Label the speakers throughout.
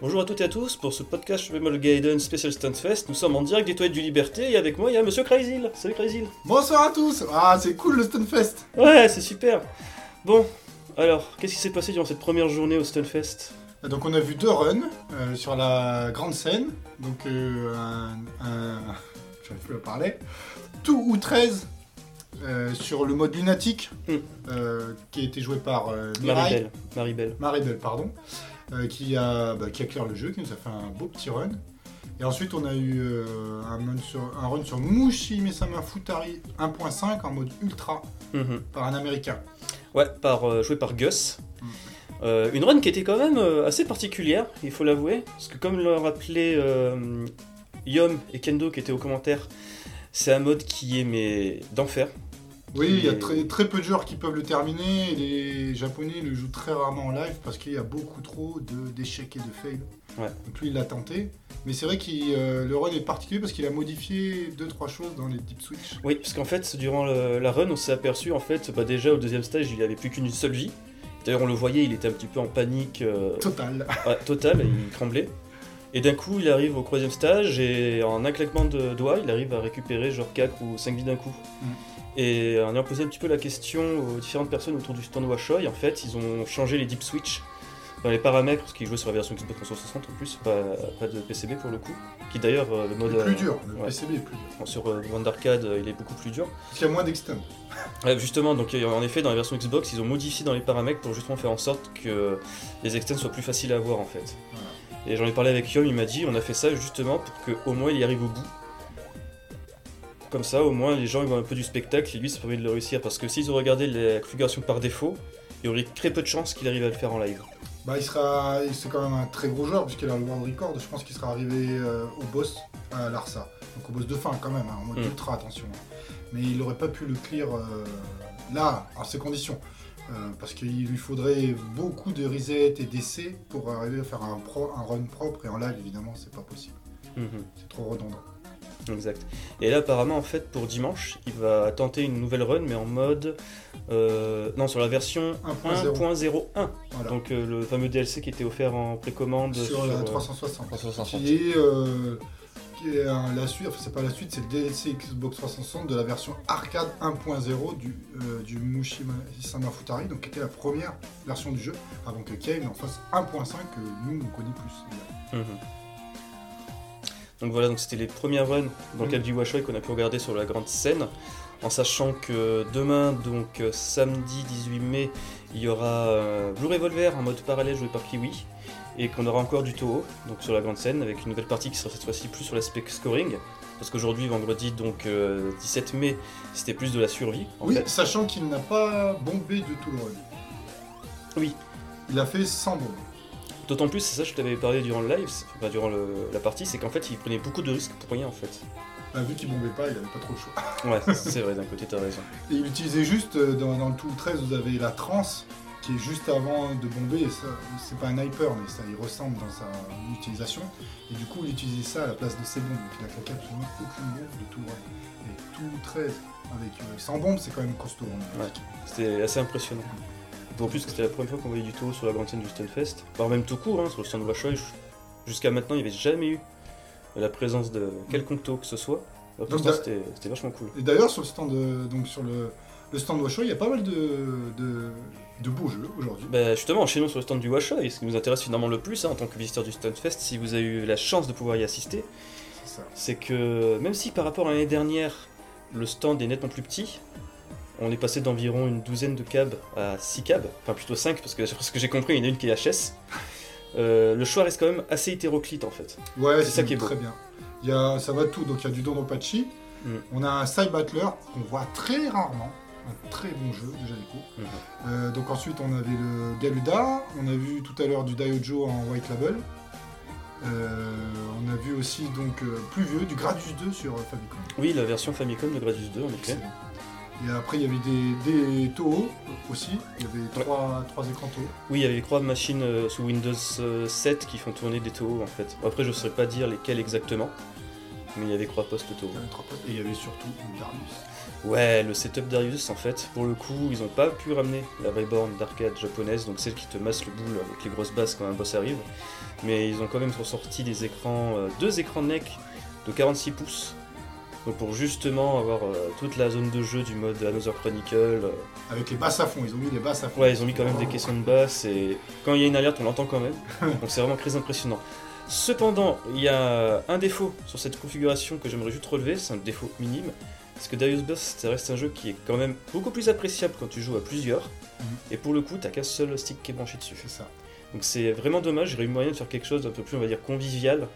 Speaker 1: Bonjour à toutes et à tous pour ce podcast Survival Gaiden Special Fest. Nous sommes en direct des toilettes du Liberté et avec moi il y a Monsieur Crazy. Salut Crazy.
Speaker 2: Bonsoir à tous Ah, c'est cool le Stunfest
Speaker 1: Ouais, c'est super. Bon, alors, qu'est-ce qui s'est passé durant cette première journée au Stunfest
Speaker 2: Donc on a vu deux runs euh, sur la grande scène. Donc euh, un... un... J'arrive plus à parler. Tout ou 13 euh, sur le mode lunatique
Speaker 1: Hmm.
Speaker 2: euh, qui a été joué par euh,
Speaker 1: Maribel. Maribel.
Speaker 2: Maribel, pardon, qui, a, bah, qui a clair le jeu, qui nous a fait un beau petit run. Et ensuite, on a eu euh, un, run sur, un run sur Mushi Mesama Futari 1.5 en mode ultra
Speaker 1: Mhm.
Speaker 2: par un américain.
Speaker 1: Ouais, par, euh, joué par Gus.
Speaker 2: Mm.
Speaker 1: Euh, une run qui était quand même euh, assez particulière, il faut l'avouer, parce que comme rappelait euh, Yom et Kendo qui étaient aux commentaires, c'est un mode qui est mais d'enfer.
Speaker 2: Oui, il y a très, très peu de joueurs qui peuvent le terminer. Les Japonais le jouent très rarement en live parce qu'il y a beaucoup trop d'échecs et de fails.
Speaker 1: Ouais.
Speaker 2: Donc lui, il l'a tenté. Mais c'est vrai que le run est particulier parce qu'il a modifié 2-3 choses dans les deep switch.
Speaker 1: Oui, parce qu'en fait, durant le- la run, on s'est aperçu, en fait, bah, déjà au deuxième stage, il avait plus qu'une seule vie. D'ailleurs, on le voyait, il était un petit peu en panique euh,
Speaker 2: Total.
Speaker 1: ouais, totale, il tremblait. Et d'un coup, il arrive au troisième stage et en un claquement de doigts, il arrive à récupérer genre 4 ou 5 vies d'un coup.
Speaker 2: Mm.
Speaker 1: Et en ayant posé un petit peu la question aux différentes personnes autour du stand Washoy, en fait, ils ont changé les deep switch dans les paramètres, parce qu'ils jouaient sur la version Xbox 360 en plus, pas, pas de PCB pour le coup. Qui d'ailleurs, euh, le mode.
Speaker 2: Le plus
Speaker 1: euh,
Speaker 2: dur. Le
Speaker 1: ouais.
Speaker 2: PCB est plus dur.
Speaker 1: Sur euh, Arcade, euh, il est beaucoup plus dur.
Speaker 2: Parce qu'il y a moins d'extend.
Speaker 1: Ouais, justement, donc euh, en effet, dans la version Xbox, ils ont modifié dans les paramètres pour justement faire en sorte que les extends soient plus faciles à avoir en fait. Et j'en ai parlé avec Yom, il m'a dit on a fait ça justement pour qu'au moins il y arrive au bout. Comme ça, au moins les gens ils voient un peu du spectacle et lui ça permet de le réussir parce que s'ils ont regardé la configuration par défaut, il y aurait très peu de chances qu'il arrive à le faire en live.
Speaker 2: Bah, il sera, c'est quand même un très gros joueur puisqu'il a le world record. Je pense qu'il sera arrivé euh, au boss à Larsa. Donc au boss de fin quand même, hein, en mode
Speaker 1: Mm.
Speaker 2: ultra attention. Mais il n'aurait pas pu le clear euh, là, en ces conditions. Euh, parce qu'il lui faudrait beaucoup de reset et d'essais pour arriver à faire un, pro, un run propre et en live évidemment c'est pas possible.
Speaker 1: Mhm.
Speaker 2: C'est trop redondant.
Speaker 1: Exact. Et là, apparemment, en fait, pour dimanche, il va tenter une nouvelle run, mais en mode. euh, non, sur la version
Speaker 2: 1.0.
Speaker 1: 1.01.
Speaker 2: Voilà.
Speaker 1: Donc euh, le fameux DLC qui était offert en précommande
Speaker 2: sur, la
Speaker 1: euh,
Speaker 2: 360.
Speaker 1: 360.
Speaker 2: Qui est, euh, qui est un- la suite, enfin c'est pas la suite, c'est le DLC Xbox 360 de la version arcade 1.0 du, euh, du Mushima Sama Futari, donc qui était la première version du jeu, avant que Kane en fasse 1.5 que nous on connaît plus.
Speaker 1: Mhm. Donc voilà, donc c'était les premières runs dans le
Speaker 2: Mhm.
Speaker 1: cadre du Washoy qu'on a pu regarder sur la grande scène, en sachant que demain, donc euh, samedi 18 mai, il y aura euh, Blue Revolver en mode parallèle joué par Kiwi, et qu'on aura encore du Toho, donc sur la grande scène, avec une nouvelle partie qui sera cette fois-ci plus sur l'aspect scoring, parce qu'aujourd'hui, vendredi, donc euh, 17 mai, c'était plus de la survie, en
Speaker 2: oui,
Speaker 1: fait.
Speaker 2: sachant qu'il n'a pas bombé de tout le run.
Speaker 1: Oui.
Speaker 2: Il a fait 100 bombes.
Speaker 1: D'autant plus, c'est ça que je t'avais parlé durant le live, enfin, durant le- la partie, c'est qu'en fait, il prenait beaucoup de risques pour rien, en fait.
Speaker 2: Bah, vu qu'il bombait pas, il avait pas trop le choix.
Speaker 1: Ouais, c'est vrai, d'un côté, t'as raison.
Speaker 2: Et il utilisait juste, euh, dans, dans le Tool 13, vous avez la transe qui est juste avant de bomber. Et ça, c'est pas un hyper, mais ça y ressemble dans sa utilisation. Et du coup, il utilisait ça à la place de ses bombes. Donc il a claqué absolument aucune bombe de tout. Et tout 13 avec euh, 100 bombes, c'est quand même costaud.
Speaker 1: Ouais. C'était assez impressionnant. D'autant plus que c'était la première fois qu'on voyait du Toho sur la grande scène du Stunfest. Voire même tout court, hein, sur le stand Washoy. Jusqu'à maintenant, il n'y avait jamais eu la présence de quelconque Toho que ce soit. Alors,
Speaker 2: Donc,
Speaker 1: c'était c'était vachement cool.
Speaker 2: Et d'ailleurs, sur le stand, de- donc sur le, le stand il y a pas mal de, de, de beaux jeux aujourd'hui.
Speaker 1: Bah, justement, enchaînons sur le stand du Washoy. Ce qui nous intéresse finalement le plus hein, en tant que visiteur du Stunfest, si vous avez eu la chance de pouvoir y assister,
Speaker 2: C'est ça.
Speaker 1: c'est que même si par rapport à l'année dernière, le stand est nettement plus petit, on est passé d'environ une douzaine de cabs à 6 cabs, enfin plutôt 5 parce que d'après ce que j'ai compris, il y en a une qui est HS. Euh, le choix reste quand même assez hétéroclite en fait.
Speaker 2: Ouais,
Speaker 1: C'est ça qui est beau.
Speaker 2: très bien. Il y a, ça va de tout. Donc il y a du Dondopachi.
Speaker 1: Mm.
Speaker 2: On a un Side Battler qu'on voit très rarement. Un très bon jeu de Jaleco.
Speaker 1: Mhm.
Speaker 2: Euh, donc ensuite on avait le Galuda. On a vu tout à l'heure du Daiojo en White Label. Euh, on a vu aussi donc plus vieux du Gradius 2 sur Famicom.
Speaker 1: Oui, la version Famicom de Gradius 2 en effet.
Speaker 2: Et après il y avait des, des Toho aussi. Il y avait trois, trois écrans Toho.
Speaker 1: Oui, il y avait trois machines euh, sous Windows euh, 7 qui font tourner des Toho en fait. Après, je ne saurais pas dire lesquelles exactement, mais il y avait trois postes Toho.
Speaker 2: Et il y avait surtout une Darius.
Speaker 1: Ouais, le setup Darius, en fait, pour le coup, ils ont pas pu ramener la vraie borne d'arcade japonaise, donc celle qui te masse le boule avec les grosses basses quand un boss arrive. Mais ils ont quand même ressorti des écrans, euh, deux écrans NEC de 46 pouces. Donc pour justement avoir euh, toute la zone de jeu du mode Another Chronicle. euh,
Speaker 2: Avec les basses à fond, ils ont mis les basses à fond.
Speaker 1: Ouais, ils ont mis quand même des caissons de basse et quand il y a une alerte, on l'entend quand même. Donc c'est vraiment très impressionnant. Cependant, il y a un défaut sur cette configuration que j'aimerais juste relever, c'est un défaut minime. Parce que Darius Burst, ça reste un jeu qui est quand même beaucoup plus appréciable quand tu joues à plusieurs.
Speaker 2: Mhm.
Speaker 1: Et pour le coup, t'as qu'un seul stick qui est branché dessus.
Speaker 2: C'est ça.
Speaker 1: Donc c'est vraiment dommage, j'aurais eu moyen de faire quelque chose d'un peu plus, on va dire, convivial.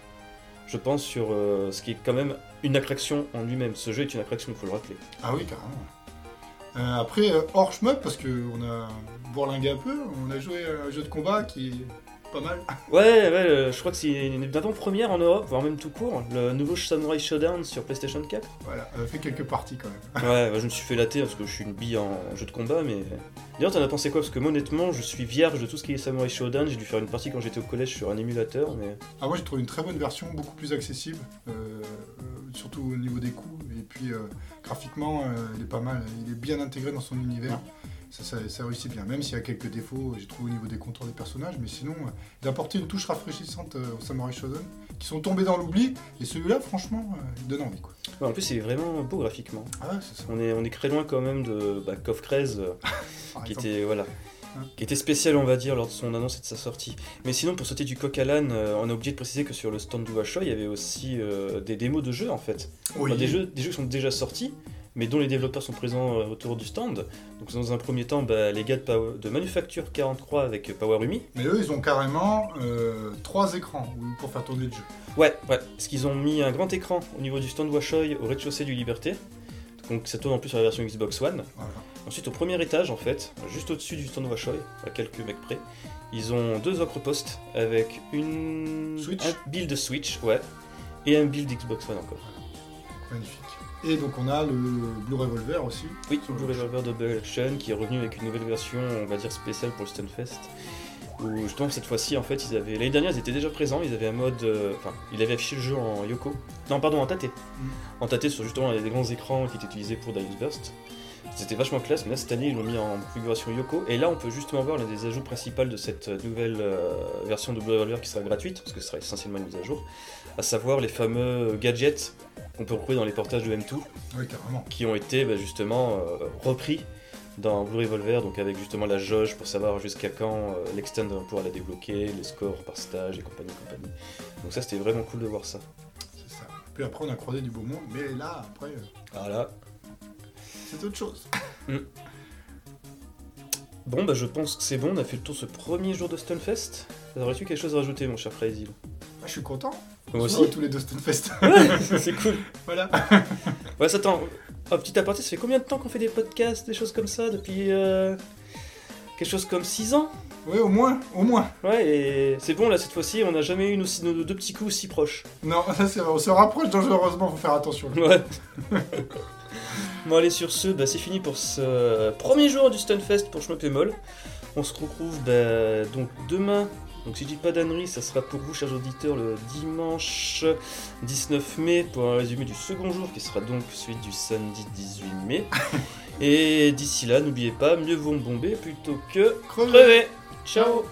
Speaker 1: Je pense sur euh, ce qui est quand même une attraction en lui-même. Ce jeu est une attraction, il faut le rappeler.
Speaker 2: Ah oui, carrément. Euh, après, euh, hors shmup, parce qu'on a bourlingué un peu, on a joué à un jeu de combat qui pas mal.
Speaker 1: Ouais, ouais, euh, je crois que c'est une avant-première en Europe, voire même tout court. Le nouveau Samurai Showdown sur PlayStation 4.
Speaker 2: Voilà, a fait quelques parties quand même.
Speaker 1: Ouais, bah, je me suis fait latter parce que je suis une bille en jeu de combat, mais. D'ailleurs, t'en as pensé quoi? Parce que moi, honnêtement, je suis vierge de tout ce qui est Samurai Showdown. J'ai dû faire une partie quand j'étais au collège sur un émulateur, mais.
Speaker 2: Ah, moi j'ai trouvé une très bonne version, beaucoup plus accessible, euh, euh, surtout au niveau des coups. Et puis euh, graphiquement, euh, il est pas mal, il est bien intégré dans son univers. Ça, ça, ça réussit bien, même s'il y a quelques défauts, j'ai trouvé au niveau des contours des personnages, mais sinon, euh, il a apporté une touche rafraîchissante euh, au Samurai Shodown, qui sont tombés dans l'oubli, et celui-là, franchement, euh, il donne envie. Quoi.
Speaker 1: Ouais, en plus, c'est vraiment beau graphiquement.
Speaker 2: Ah ouais, c'est ça.
Speaker 1: On est, on est très loin quand même de bah, KOF 13, euh, qui était voilà,
Speaker 2: Hein.
Speaker 1: qui était spécial on va dire lors de son annonce et de sa sortie. Mais sinon pour sauter du coq à l'âne, euh, on a oublié de préciser que sur le stand du Washoe, il y avait aussi des démos de jeux en fait.
Speaker 2: Oui.
Speaker 1: Enfin, des jeux, des jeux qui sont déjà sortis, mais dont les développeurs sont présents euh, autour du stand. Donc dans un premier temps, bah, les gars de, Power- de Manufacture 43 avec euh, Powerumi.
Speaker 2: Mais eux, ils ont carrément euh, trois écrans pour faire tourner le jeu.
Speaker 1: Ouais, ouais, parce qu'ils ont mis un grand écran au niveau du stand Washoe au rez-de-chaussée du Liberté. Donc ça tourne en plus sur la version Xbox One.
Speaker 2: Voilà.
Speaker 1: Ensuite, au premier étage, en fait, juste au-dessus du stand Washoe, à quelques mecs près, ils ont deux ocre postes avec une
Speaker 2: Switch.
Speaker 1: un build Switch, ouais, et un build Xbox One encore.
Speaker 2: Magnifique. Et donc on a le Blue Revolver aussi.
Speaker 1: Oui,
Speaker 2: Sur
Speaker 1: Blue
Speaker 2: le-
Speaker 1: Revolver Double Action qui est revenu avec une nouvelle version, on va dire spéciale pour le Stunfest. Où justement cette fois-ci, en fait, ils avaient l'année dernière, ils étaient déjà présents. Ils avaient un mode, euh, enfin, ils avaient affiché le jeu en Yoko, non pardon, en Tate, en Tate sur justement les grands écrans qui étaient utilisés pour Darius Burst. C'était vachement classe, mais là cette année ils l'ont mis en configuration Yoko. Et là on peut justement voir l'un des ajouts principaux de cette nouvelle euh, version de Blue Revolver qui sera gratuite, parce que ce sera essentiellement une mise à jour, à savoir les fameux gadgets qu'on peut retrouver dans les portages de M2
Speaker 2: Oui, carrément.
Speaker 1: qui ont été bah, justement euh, repris dans Blue Revolver, donc avec justement la jauge pour savoir jusqu'à quand euh, l'extend va pouvoir la débloquer, les scores par stage et compagnie, compagnie. Donc ça c'était vraiment cool de voir ça.
Speaker 2: C'est ça. Puis après, on a croisé du beau monde, mais là, après, euh,
Speaker 1: Voilà.
Speaker 2: c'est autre chose.
Speaker 1: Bon bah je pense que c'est bon, on a fait le tour ce premier jour de Stunfest. Aurais-tu quelque chose à rajouter mon cher Fraizil
Speaker 2: Ah, je suis content.
Speaker 1: Moi aussi.
Speaker 2: tous les deux Stunfest.
Speaker 1: Ouais, c'est cool.
Speaker 2: voilà.
Speaker 1: Ouais, ça attends, un petit aparté, ça fait combien de temps qu'on fait des podcasts, des choses comme ça Depuis euh, quelque chose comme 6 ans?
Speaker 2: Oui, au moins, au moins.
Speaker 1: Ouais, et c'est bon là cette fois-ci, on n'a jamais eu nos, nos deux petits coups si proches.
Speaker 2: Non, ça c'est vrai. On se rapproche dangereusement, faut faire attention.
Speaker 1: Ouais. bon allez sur ce, bah, c'est fini pour ce premier jour du Stunfest pour Schmuck et Moll. On se retrouve bah, donc demain. Donc si je dis pas d'annerie, ça sera pour vous chers auditeurs le dimanche 19 mai pour un résumé du second jour qui sera donc celui du samedi 18 mai. Et d'ici là, n'oubliez pas, mieux vaut bomber plutôt que
Speaker 2: Crever.
Speaker 1: crever. Ciao